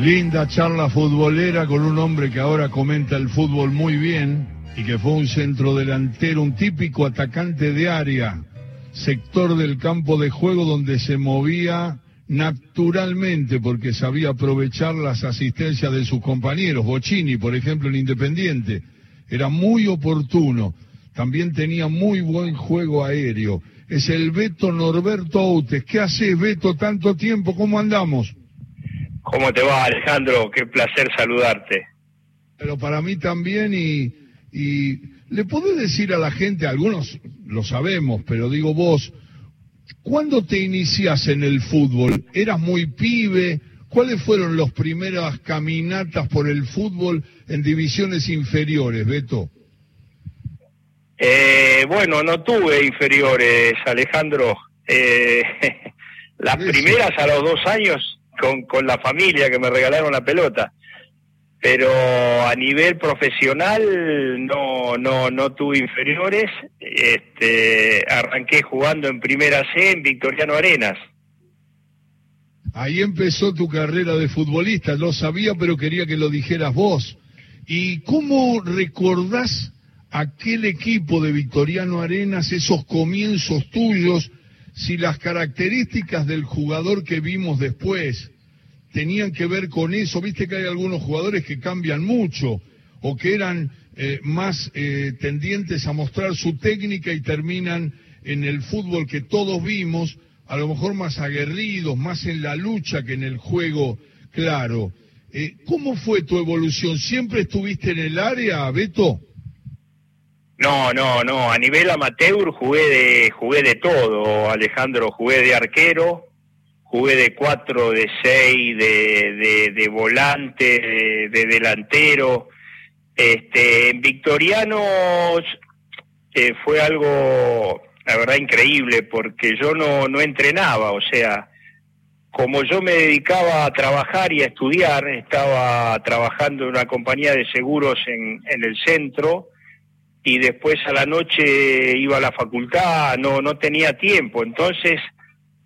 Linda charla futbolera con un hombre que ahora comenta el fútbol muy bien y que fue un centrodelantero, un típico atacante de área, sector del campo de juego donde se movía naturalmente porque sabía aprovechar las asistencias de sus compañeros. Bocini, por ejemplo, en Independiente, era muy oportuno. También tenía muy buen juego aéreo. Es el Beto Norberto Outes. ¿Qué haces, Beto, tanto tiempo? ¿Cómo andamos? ¿Cómo te va, Alejandro? Qué placer saludarte. Pero para mí también y, y le podés decir a la gente, algunos lo sabemos, pero digo vos, ¿cuándo te inicias en el fútbol? ¿Eras muy pibe? ¿Cuáles fueron las primeras caminatas por el fútbol en divisiones inferiores, Beto? Eh, bueno, no tuve inferiores, Alejandro. Eh, las primeras a los dos años con, con la familia que me regalaron la pelota. Pero a nivel profesional no, no, no tuve inferiores. Este, arranqué jugando en Primera C en Victoriano Arenas. Ahí empezó tu carrera de futbolista, lo sabía, pero quería que lo dijeras vos. ¿Y cómo recordás aquel equipo de Victoriano Arenas, esos comienzos tuyos, si las características del jugador que vimos después tenían que ver con eso? Viste que hay algunos jugadores que cambian mucho o que eran eh, más eh, tendientes a mostrar su técnica y terminan en el fútbol que todos vimos, a lo mejor más aguerridos, más en la lucha que en el juego claro. Eh, ¿Cómo fue tu evolución? ¿Siempre estuviste en el área, Beto? No, no, no. A nivel amateur jugué de, jugué de todo, Alejandro. Jugué de arquero, jugué de cuatro, de seis, de, de, volante, de, delantero. Este, en Victorianos eh, fue algo, la verdad, increíble, porque yo no, no entrenaba, o sea, como yo me dedicaba a trabajar y a estudiar, estaba trabajando en una compañía de seguros en, en el centro, y después a la noche iba a la facultad, no, no tenía tiempo, entonces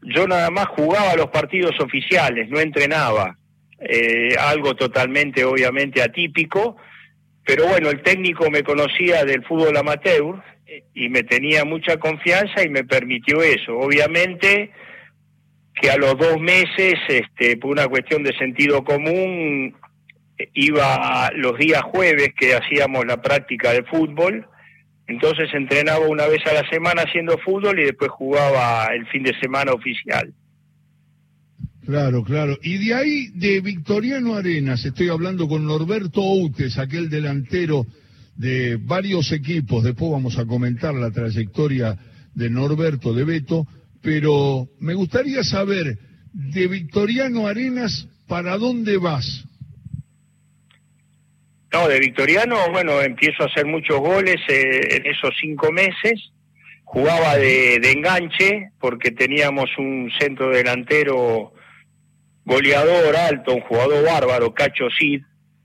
yo nada más jugaba los partidos oficiales, no entrenaba, eh, algo totalmente obviamente atípico, pero bueno, el técnico me conocía del fútbol amateur y me tenía mucha confianza y me permitió eso. Obviamente que a los dos meses, este, por una cuestión de sentido común, iba los días jueves que hacíamos la práctica de fútbol, entonces entrenaba una vez a la semana haciendo fútbol y después jugaba el fin de semana oficial. Claro, claro. Y de ahí, de Victoriano Arenas, estoy hablando con Norberto Outes, aquel delantero de varios equipos, después vamos a comentar la trayectoria de Norberto, de Beto, pero me gustaría saber, de Victoriano Arenas, ¿para dónde vas? No, de Victoriano, bueno, empiezo a hacer muchos goles eh, en esos cinco meses. Jugaba de, enganche porque teníamos un centro delantero goleador alto, un jugador bárbaro, Cacho Cid.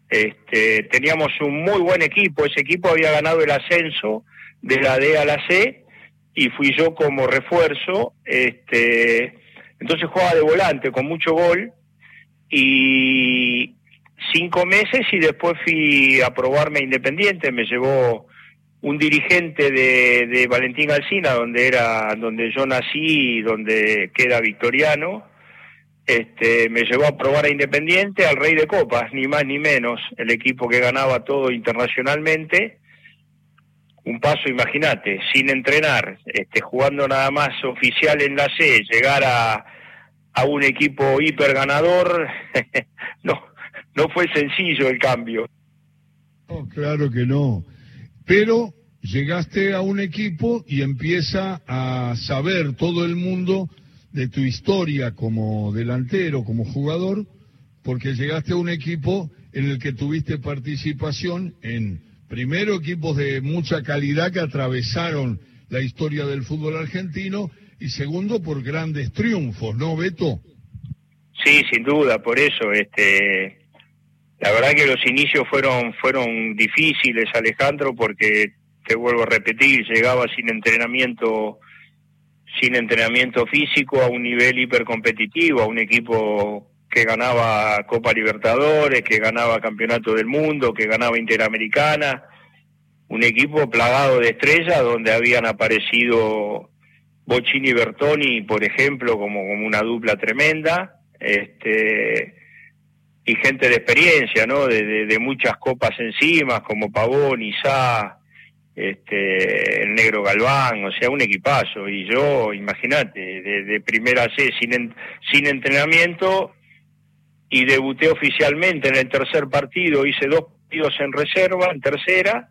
Este, teníamos un muy buen equipo. Ese equipo había ganado el ascenso de la D a la C y fui yo como refuerzo. Este, entonces jugaba de volante con mucho gol y, cinco meses y después fui a probarme Independiente, me llevó un dirigente de, de Valentín Alcina, donde era, donde yo nací y donde queda Victoriano, este, me llevó a probar a Independiente al Rey de Copas, ni más ni menos, el equipo que ganaba todo internacionalmente. Un paso, imagínate, sin entrenar, este, jugando nada más oficial en la C, llegar a, a un equipo hiper ganador, no, no fue sencillo el cambio. claro que no. Pero llegaste a un equipo y empieza a saber todo el mundo de tu historia como delantero, como jugador, porque llegaste a un equipo en el que tuviste participación en, primero, equipos de mucha calidad que atravesaron la historia del fútbol argentino y segundo, por grandes triunfos, ¿no, Beto? Sí, sin duda, por eso, este, la verdad que los inicios fueron, fueron difíciles, Alejandro, porque te vuelvo a repetir, llegaba sin entrenamiento, sin entrenamiento físico a un nivel hipercompetitivo, a un equipo que ganaba Copa Libertadores, que ganaba Campeonato del Mundo, que ganaba Interamericana, un equipo plagado de estrellas donde habían aparecido Bochini y Bertoni, por ejemplo, como, como una dupla tremenda, este, y gente de experiencia, ¿no? De, muchas copas encima, como Pavón, Isá, este, el Negro Galván, o sea, un equipazo. Y yo, imagínate, de, primera C, sin, sin entrenamiento, y debuté oficialmente en el tercer partido, hice dos partidos en reserva, en tercera,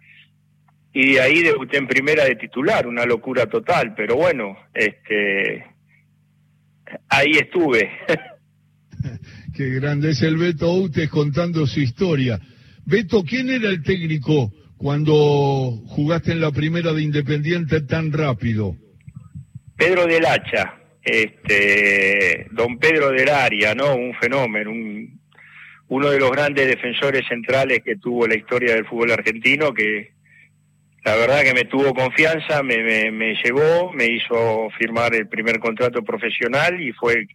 y de ahí debuté en primera de titular, una locura total, pero bueno, este ahí estuve. Qué grande es el Beto Utes contando su historia. Beto, ¿quién era el técnico cuando jugaste en la primera de Independiente tan rápido? Pedro del Hacha, este, don Pedro del Aria, ¿no? Un fenómeno, un, uno de los grandes defensores centrales que tuvo la historia del fútbol argentino, que la verdad que me tuvo confianza, me, me, me llevó, me hizo firmar el primer contrato profesional y fue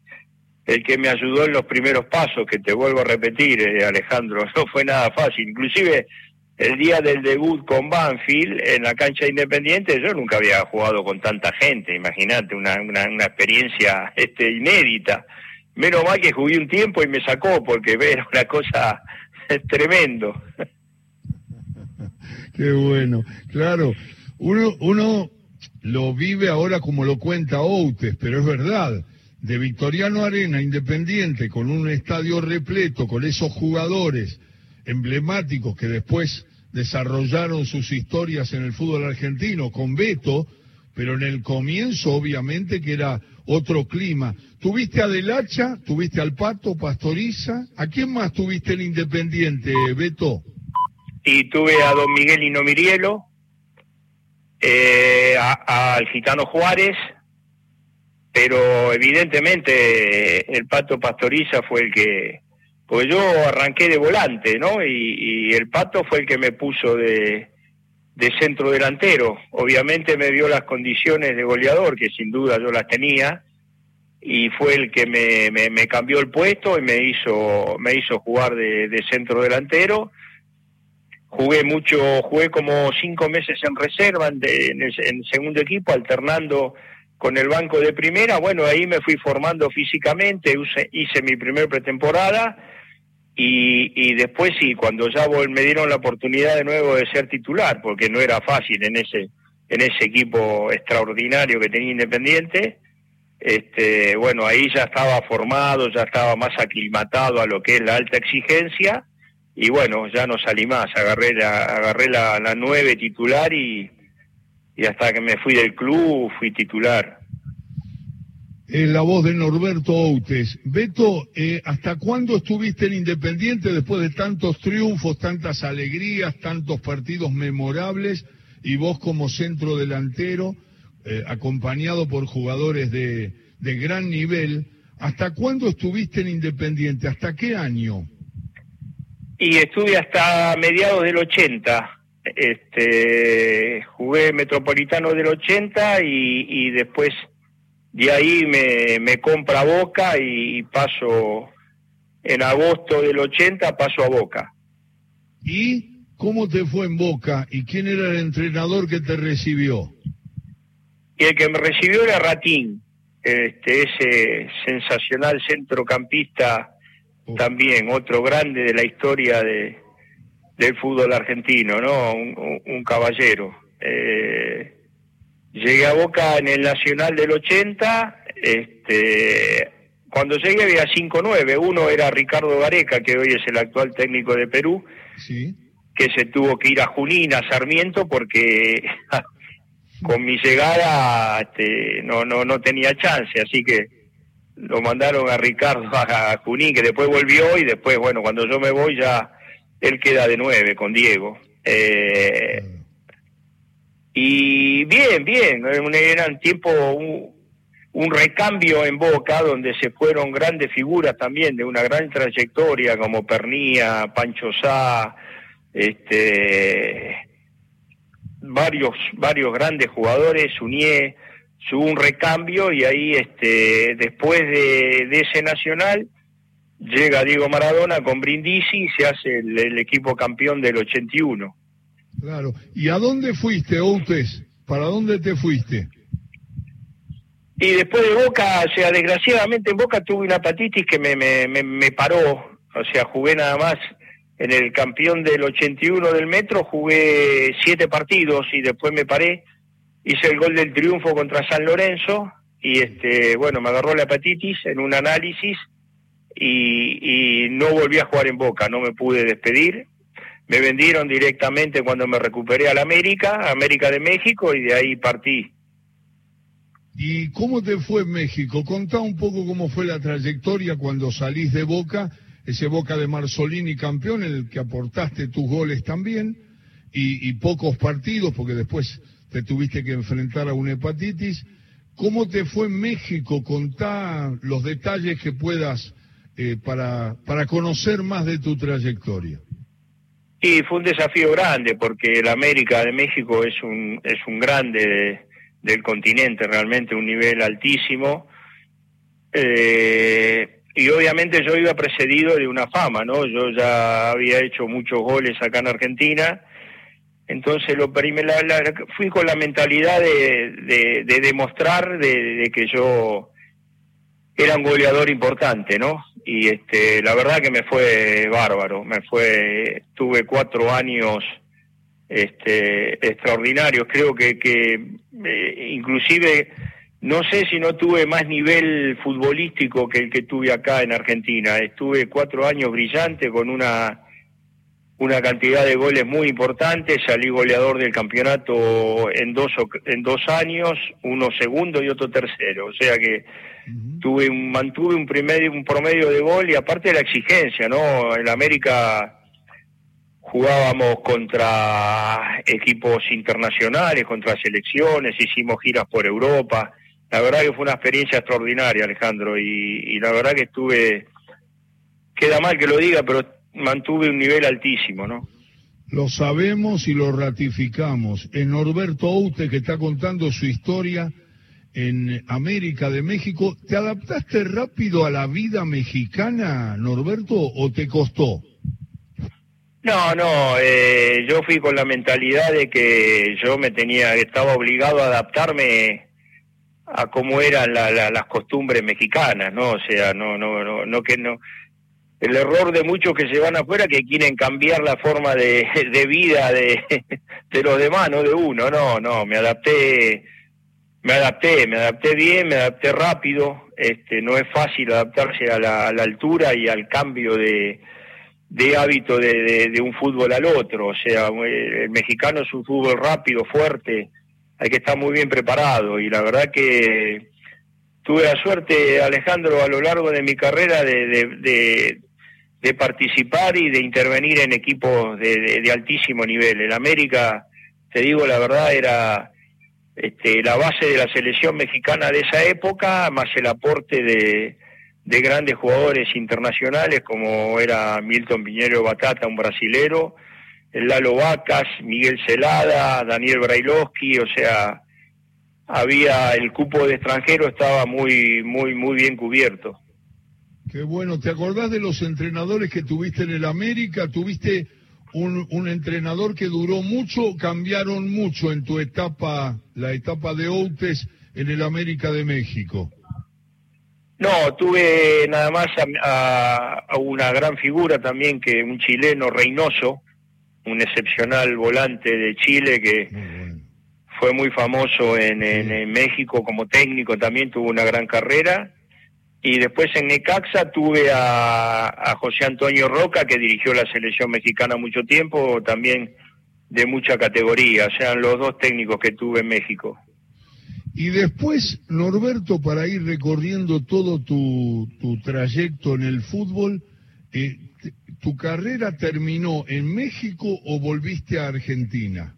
el, que me ayudó en los primeros pasos, que te vuelvo a repetir, eh, Alejandro, no fue nada fácil. Inclusive el día del debut con Banfield en la cancha Independiente, yo nunca había jugado con tanta gente, imagínate, una, una, una experiencia este, inédita. Menos mal que jugué un tiempo y me sacó, porque era una cosa tremendo. Qué bueno, claro. Uno, uno lo vive ahora como lo cuenta Outes, pero es verdad. De Victoriano Arena Independiente, con un estadio repleto, con esos jugadores emblemáticos que después desarrollaron sus historias en el fútbol argentino, con Beto, pero en el comienzo obviamente que era otro clima. ¿Tuviste a Del Hacha? ¿Tuviste al Pato, Pastoriza? ¿A quién más tuviste en Independiente, Beto? y tuve a don Miguel Inomirielo, eh, al gitano Juárez, pero evidentemente el Pato Pastoriza fue el que, pues yo arranqué de volante, ¿no? Y, el Pato fue el que me puso de, de centro delantero. Obviamente me dio las condiciones de goleador, que sin duda yo las tenía, y fue el que me, me, me cambió el puesto y me hizo, me hizo jugar de, de centro delantero jugué mucho, jugué como cinco meses en reserva en, el, segundo equipo, alternando con el banco de primera. Bueno, ahí me fui formando físicamente, hice mi primer pretemporada y, y después sí, cuando ya me dieron la oportunidad de nuevo de ser titular, porque no era fácil en ese en ese equipo extraordinario que tenía Independiente. Este, bueno, ahí ya estaba formado, ya estaba más aclimatado a lo que es la alta exigencia y bueno, ya no salí más, agarré la, agarré la, la nueve titular y, y hasta que me fui del club fui titular. la voz de Norberto Outes. Beto, eh, ¿hasta cuándo estuviste en Independiente después de tantos triunfos, tantas alegrías, tantos partidos memorables y vos como centro delantero, eh, acompañado por jugadores de, de gran nivel? ¿Hasta cuándo estuviste en Independiente? ¿Hasta qué año? y estuve hasta mediados del 80. Este, jugué Metropolitano del 80 y, y después de ahí me, me compra Boca y paso en agosto del 80 paso a Boca. ¿Y cómo te fue en Boca? ¿Y quién era el entrenador que te recibió? Y el que me recibió era Ratín, este, ese sensacional centrocampista también otro grande de la historia de, del fútbol argentino, ¿no? Un, caballero. Eh, llegué a Boca en el Nacional del 80, este, cuando llegué había 5-9, uno era Ricardo Gareca, que hoy es el actual técnico de Perú, que se tuvo que ir a Junín, a Sarmiento, porque con mi llegada este, no, no, no tenía chance, así que lo mandaron a Ricardo a Junín, que después volvió y después, bueno, cuando yo me voy ya él queda de nueve con Diego. Eh, y bien, bien, era un tiempo, un, recambio en Boca donde se fueron grandes figuras también de una gran trayectoria como Pernía, Pancho Sá, este, varios, varios grandes jugadores, Unié, hubo un recambio y ahí este después de, ese nacional llega Diego Maradona con Brindisi y se hace el, equipo campeón del 81. Claro. ¿Y a dónde fuiste, Outes? ¿Para dónde te fuiste? Y después de Boca, o sea, desgraciadamente en Boca tuve una hepatitis que me, me, me, paró, o sea, jugué nada más en el campeón del 81 del Metro, jugué siete partidos y después me paré, hice el gol del triunfo contra San Lorenzo y este, bueno, me agarró la hepatitis en un análisis y, y no volví a jugar en Boca, no me pude despedir. Me vendieron directamente cuando me recuperé a la América, América de México, y de ahí partí. ¿Y cómo te fue en México? Contá un poco cómo fue la trayectoria cuando salís de Boca, ese Boca de Marzolini campeón, en el que aportaste tus goles también, y, y pocos partidos, porque después te tuviste que enfrentar a una hepatitis. ¿Cómo te fue en México? Contá los detalles que puedas eh, para, para conocer más de tu trayectoria. Y fue un desafío grande porque el América de México es un, es un grande del continente, realmente un nivel altísimo. Eh, y obviamente yo iba precedido de una fama, ¿no? Yo ya había hecho muchos goles acá en Argentina, entonces lo la, fui con la mentalidad de, de, demostrar de, que yo era un goleador importante, ¿no? Y este, la verdad que me fue bárbaro, me fue, tuve cuatro años este, extraordinarios, creo que, que eh, inclusive no sé si no tuve más nivel futbolístico que el que tuve acá en Argentina, estuve cuatro años brillantes con una una cantidad de goles muy importante, salí goleador del campeonato en dos, en dos años, uno segundo y otro tercero, o sea que tuve un, mantuve un, primer, un promedio de gol y aparte de la exigencia, ¿no? En América jugábamos contra equipos internacionales, contra selecciones, hicimos giras por Europa, la verdad que fue una experiencia extraordinaria, Alejandro, y, y la verdad que estuve, queda mal que lo diga, pero mantuve un nivel altísimo, ¿no? Lo sabemos y lo ratificamos. En Norberto Oute, que está contando su historia en América de México, ¿te adaptaste rápido a la vida mexicana, Norberto, o te costó? No, no, eh, yo fui con la mentalidad de que yo me tenía, estaba obligado a adaptarme a cómo eran las costumbres mexicanas, ¿no? O sea, no, no, no, no que no, el error de muchos que se van afuera que quieren cambiar la forma de, vida de, de, los demás, no de uno. No, no, me adapté, me adapté, me adapté bien, me adapté rápido. Este, no es fácil adaptarse a la, altura y al cambio de, de hábito de, de, un fútbol al otro. O sea, el mexicano es un fútbol rápido, fuerte, hay que estar muy bien preparado y la verdad que tuve la suerte, Alejandro, a lo largo de mi carrera de, de participar y de intervenir en equipos de, altísimo nivel. El América, te digo la verdad, era este, la base de la selección mexicana de esa época, más el aporte de, de grandes jugadores internacionales como era Milton Piñero Batata, un brasilero, Lalo Vacas, Miguel Celada, Daniel Brailovsky, o sea, había el cupo de extranjero estaba muy muy muy bien cubierto. Qué bueno, ¿te acordás de los entrenadores que tuviste en el América? Tuviste un, un, entrenador que duró mucho, cambiaron mucho en tu etapa, la etapa de Outes en el América de México. No, tuve nada más a, una gran figura también que un chileno Reynoso, un excepcional volante de Chile que fue muy famoso en, en México como técnico, también tuvo una gran carrera y después en Necaxa tuve a, José Antonio Roca, que dirigió la selección mexicana mucho tiempo, también de mucha categoría, o sea, los dos técnicos que tuve en México. Y después, Norberto, para ir recorriendo todo tu, tu trayecto en el fútbol, eh, ¿tu carrera terminó en México o volviste a Argentina?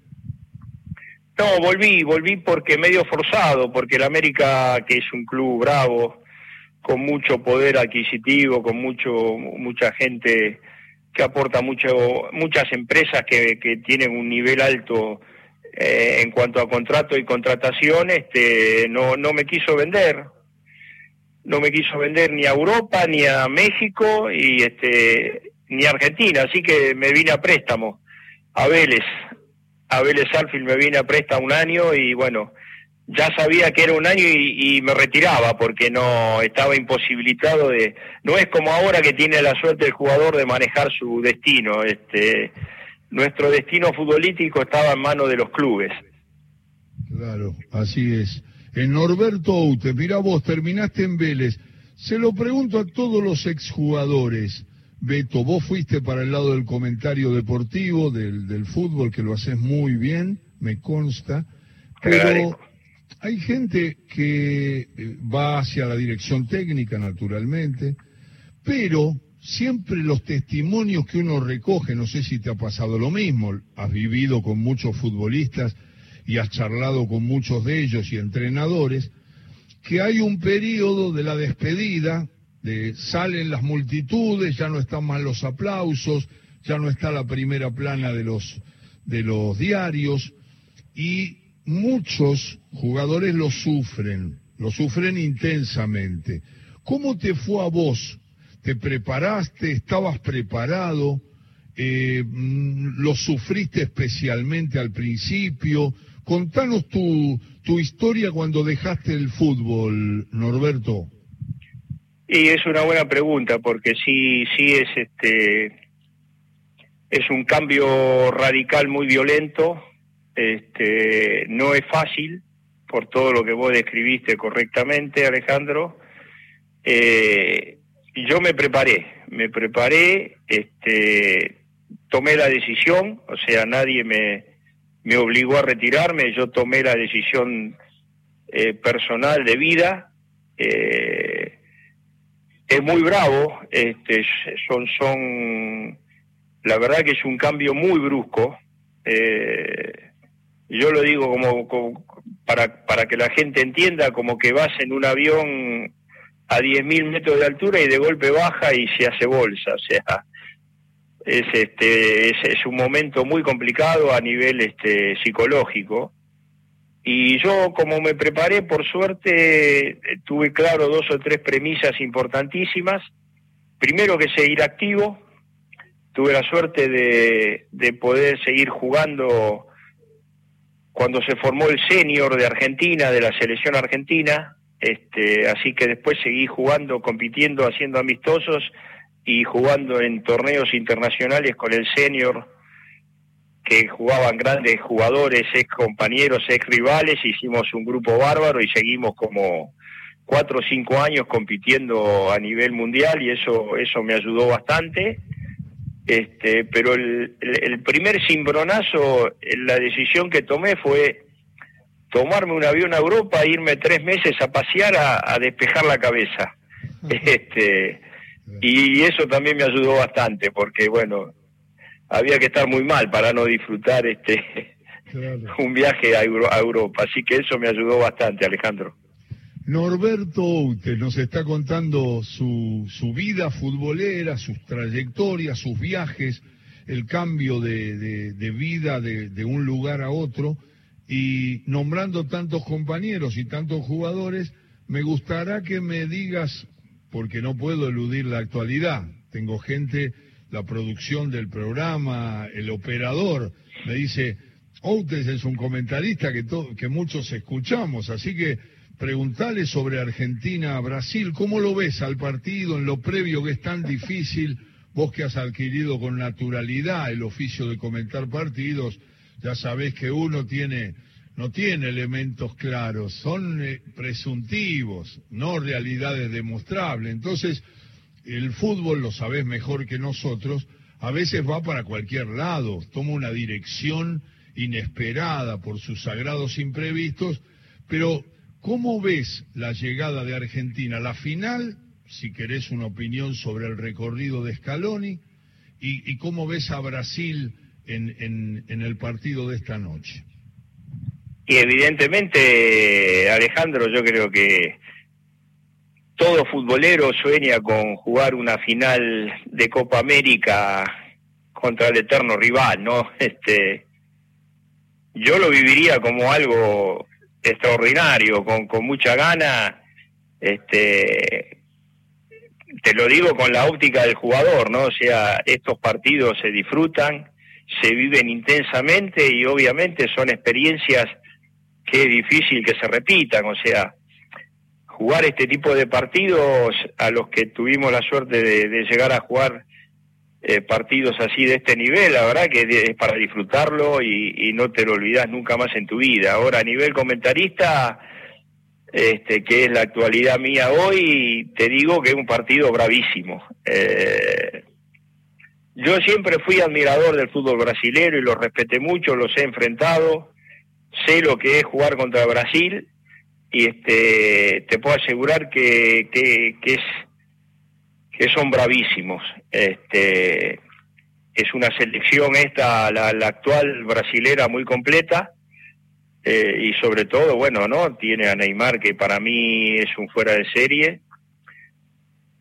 No, volví, volví porque medio forzado, porque el América, que es un club bravo, con mucho poder adquisitivo, con mucho mucha gente que aporta mucho, muchas empresas que, que tienen un nivel alto eh, en cuanto a contrato y contratación, este, no, no me quiso vender. no me quiso vender ni a Europa, ni a México, y este, ni a Argentina, así que me vine a préstamo, a Vélez, a Vélez Alfield me vine a préstamo un año y bueno, ya sabía que era un año y, me retiraba porque no estaba imposibilitado de no es como ahora que tiene la suerte el jugador de manejar su destino este nuestro destino futbolístico estaba en manos de los clubes. Claro así es. En Norberto Oute mira vos terminaste en Vélez. Se lo pregunto a todos los exjugadores. Beto vos fuiste para el lado del comentario deportivo del, del fútbol que lo haces muy bien me consta pero hay gente que eh, va hacia la dirección técnica, naturalmente, pero siempre los testimonios que uno recoge, no sé si te ha pasado lo mismo, has vivido con muchos futbolistas y has charlado con muchos de ellos y entrenadores, que hay un periodo de la despedida, de salen las multitudes, ya no están más los aplausos, ya no está la primera plana de los, de los diarios, y muchos jugadores lo sufren, lo sufren intensamente. ¿Cómo te fue a vos? ¿Te preparaste? ¿Estabas preparado? Eh, mm, ¿Lo sufriste especialmente al principio? Contanos tu, tu historia cuando dejaste el fútbol, Norberto. Y es una buena pregunta porque sí, sí es este, es un cambio radical muy violento este, no es fácil, por todo lo que vos describiste correctamente, Alejandro. Eh, yo me preparé, me preparé, este, tomé la decisión, o sea, nadie me, me obligó a retirarme, yo tomé la decisión eh, personal de vida. Eh, es muy bravo, este, son, son, la verdad que es un cambio muy brusco. Yo lo digo como, para, para que la gente entienda, como que vas en un avión a 10.000 metros de altura y de golpe baja y se hace bolsa, o sea, es este es, un momento muy complicado a nivel este psicológico. Y yo como me preparé por suerte tuve claro dos o tres premisas importantísimas. Primero que seguir activo. Tuve la suerte de, de poder seguir jugando cuando se formó el senior de Argentina, de la selección argentina, este, así que después seguí jugando, compitiendo, haciendo amistosos y jugando en torneos internacionales con el senior, que jugaban grandes jugadores, ex compañeros, ex rivales, hicimos un grupo bárbaro y seguimos como cuatro o cinco años compitiendo a nivel mundial y eso, eso me ayudó bastante este, pero el, el, primer cimbronazo, la decisión que tomé fue tomarme un avión a Europa e irme tres meses a pasear a, despejar la cabeza. Este, y eso también me ayudó bastante, porque bueno, había que estar muy mal para no disfrutar este un viaje a Europa. Así que eso me ayudó bastante, Alejandro. Norberto Oute nos está contando su, su vida futbolera, sus trayectorias, sus viajes, el cambio de, de, vida de, de, un lugar a otro. Y nombrando tantos compañeros y tantos jugadores, me gustará que me digas, porque no puedo eludir la actualidad, tengo gente, la producción del programa, el operador, me dice, Outes es un comentarista que, que muchos escuchamos, así que preguntarle sobre Argentina-Brasil, ¿cómo lo ves al partido en lo previo que es tan difícil? Vos que has adquirido con naturalidad el oficio de comentar partidos, ya sabés que uno tiene, no tiene elementos claros, son eh, presuntivos, no realidades demostrables. Entonces, el fútbol, lo sabés mejor que nosotros, a veces va para cualquier lado, toma una dirección inesperada por sus sagrados imprevistos, pero ¿Cómo ves la llegada de Argentina? La final, si querés una opinión sobre el recorrido de Scaloni, y, cómo ves a Brasil en, en, el partido de esta noche. Y evidentemente, Alejandro, yo creo que todo futbolero sueña con jugar una final de Copa América contra el eterno rival, ¿no? Este, yo lo viviría como algo extraordinario, con, con mucha gana Este, te lo digo con la óptica del jugador, ¿no? O sea, estos partidos se disfrutan, se viven intensamente y obviamente son experiencias que es difícil que se repitan, o sea, jugar este tipo de partidos a los que tuvimos la suerte de, llegar a jugar eh, partidos así de este nivel, la verdad que es para disfrutarlo y, no te lo olvidas nunca más en tu vida. Ahora, a nivel comentarista, este, que es la actualidad mía hoy, te digo que es un partido bravísimo. Eh, yo siempre fui admirador del fútbol brasilero y lo respeté mucho, los he enfrentado, sé lo que es jugar contra Brasil y este te puedo asegurar que, que, es que son bravísimos. Este es una selección esta la, actual brasilera muy completa eh, y sobre todo bueno no tiene a Neymar que para mí es un fuera de serie.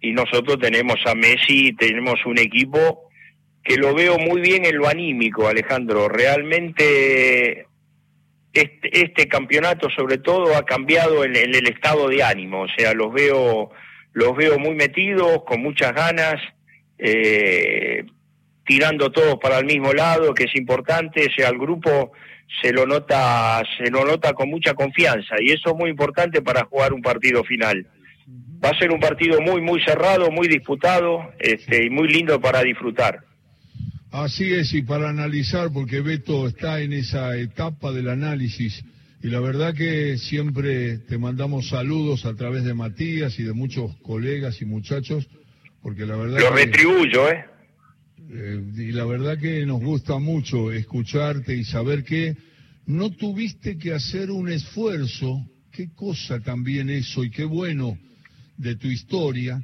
Y nosotros tenemos a Messi tenemos un equipo que lo veo muy bien en lo anímico Alejandro. Realmente este, este, campeonato sobre todo ha cambiado en, el estado de ánimo, o sea, los veo, los veo muy metidos, con muchas ganas, eh, tirando todos para el mismo lado, que es importante, sea, el grupo se lo nota, se lo nota con mucha confianza y eso es muy importante para jugar un partido final. Va a ser un partido muy, muy cerrado, muy disputado, este, y muy lindo para disfrutar. Así es, y para analizar, porque Beto está en esa etapa del análisis, y la verdad que siempre te mandamos saludos a través de Matías y de muchos colegas y muchachos, porque la verdad... Lo retribuyo, ¿eh? ¿eh? Y la verdad que nos gusta mucho escucharte y saber que no tuviste que hacer un esfuerzo, qué cosa también eso y qué bueno de tu historia,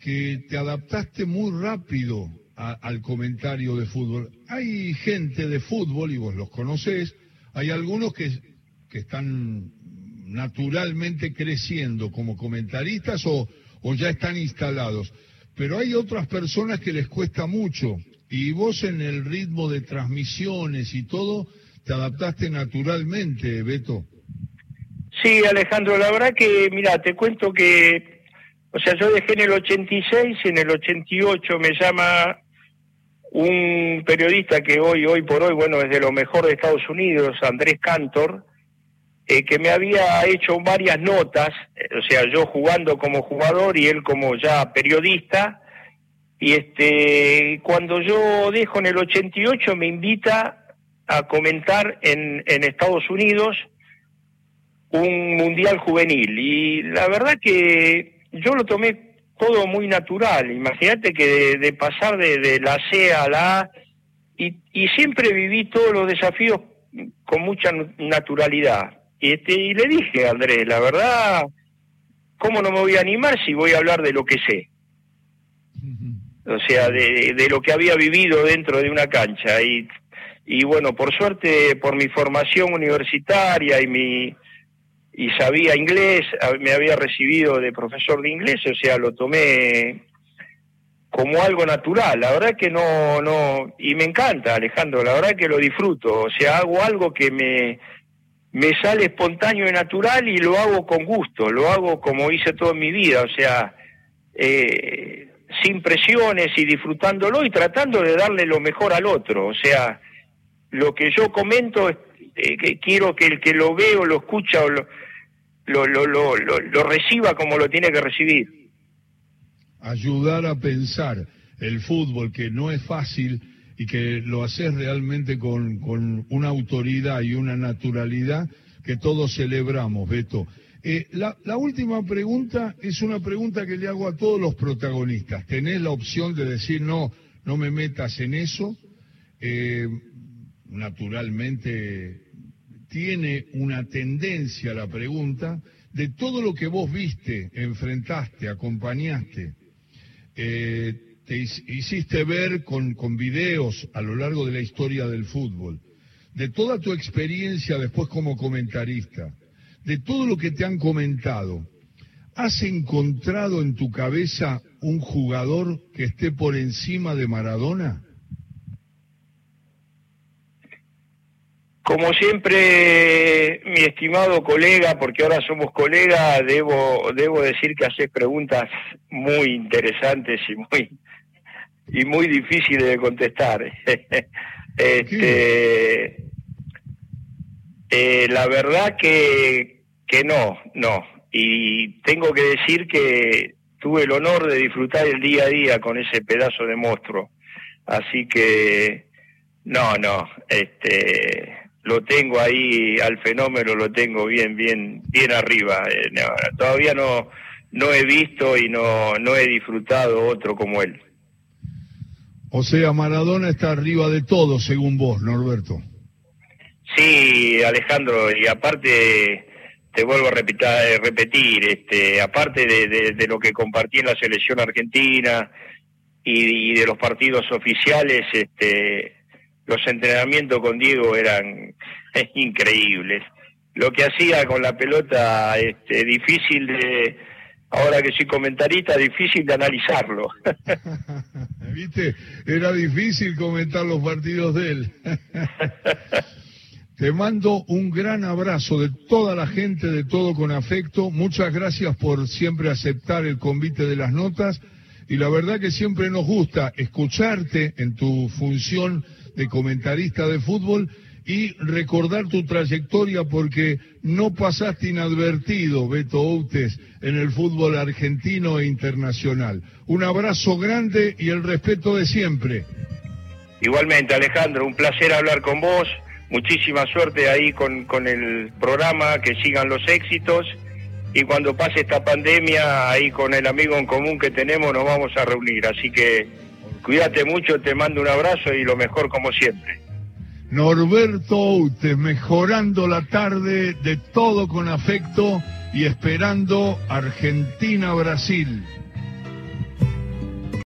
que te adaptaste muy rápido al comentario de fútbol. Hay gente de fútbol, y vos los conocés, hay algunos que, que están naturalmente creciendo como comentaristas o, o ya están instalados, pero hay otras personas que les cuesta mucho y vos en el ritmo de transmisiones y todo te adaptaste naturalmente, Beto. Sí, Alejandro, la verdad que, mira, te cuento que, o sea, yo dejé en el 86 y en el 88 me llama un periodista que hoy, hoy por hoy, bueno, es de lo mejor de Estados Unidos, Andrés Cantor, eh, que me había hecho varias notas, eh, o sea, yo jugando como jugador y él como ya periodista, y este, cuando yo dejo en el 88 me invita a comentar en, en Estados Unidos un mundial juvenil, y la verdad que yo lo tomé todo muy natural. Imagínate que de, pasar de, la C a la A, y, y, siempre viví todos los desafíos con mucha naturalidad. Y, este, y le dije Andrés, la verdad, ¿cómo no me voy a animar si voy a hablar de lo que sé? O sea, de, de lo que había vivido dentro de una cancha. Y, y bueno, por suerte, por mi formación universitaria y mi, y sabía inglés, me había recibido de profesor de inglés, o sea, lo tomé como algo natural. La verdad que no, no, y me encanta, Alejandro, la verdad que lo disfruto. O sea, hago algo que me, me sale espontáneo y natural y lo hago con gusto, lo hago como hice toda mi vida, o sea, eh, sin presiones y disfrutándolo y tratando de darle lo mejor al otro. O sea, lo que yo comento, eh, que quiero que el que lo ve o lo escucha o lo, lo, lo, lo, lo, reciba como lo tiene que recibir. Ayudar a pensar el fútbol, que no es fácil y que lo haces realmente con, una autoridad y una naturalidad que todos celebramos, Beto. Eh, la, la, última pregunta es una pregunta que le hago a todos los protagonistas. ¿Tenés la opción de decir no, no me metas en eso? Eh, naturalmente tiene una tendencia la pregunta de todo lo que vos viste, enfrentaste, acompañaste, eh, te hiciste ver con, con videos a lo largo de la historia del fútbol, de toda tu experiencia después como comentarista, de todo lo que te han comentado, ¿has encontrado en tu cabeza un jugador que esté por encima de Maradona? Como siempre, mi estimado colega, porque ahora somos colegas, debo, debo decir que haces preguntas muy interesantes y muy, y muy difíciles de contestar. este, eh, la verdad que, que no, no. Y tengo que decir que tuve el honor de disfrutar el día a día con ese pedazo de monstruo. Así que, no, no, este, lo tengo ahí al fenómeno, lo tengo bien, bien, bien arriba. Eh, todavía no, no he visto y no, no he disfrutado otro como él. O sea, Maradona está arriba de todo, según vos, Norberto. Sí, Alejandro, y aparte te vuelvo a repetir, eh, repetir este, aparte de, de, lo que compartí en la selección argentina y, y de los partidos oficiales, este, los entrenamientos con Diego eran increíbles. Lo que hacía con la pelota, este, difícil de, ahora que soy comentarista, difícil de analizarlo. ¿Viste? Era difícil comentar los partidos de él. Te mando un gran abrazo de toda la gente, de todo con afecto. Muchas gracias por siempre aceptar el convite de las notas. Y la verdad que siempre nos gusta escucharte en tu función de comentarista de fútbol y recordar tu trayectoria porque no pasaste inadvertido, Beto Outes, en el fútbol argentino e internacional. Un abrazo grande y el respeto de siempre. Igualmente, Alejandro, un placer hablar con vos. Muchísima suerte ahí con, con el programa, que sigan los éxitos. Y cuando pase esta pandemia, ahí con el amigo en común que tenemos, nos vamos a reunir. Así que Cuídate mucho, te mando un abrazo y lo mejor como siempre. Norberto Outes, mejorando la tarde de todo con afecto y esperando Argentina-Brasil.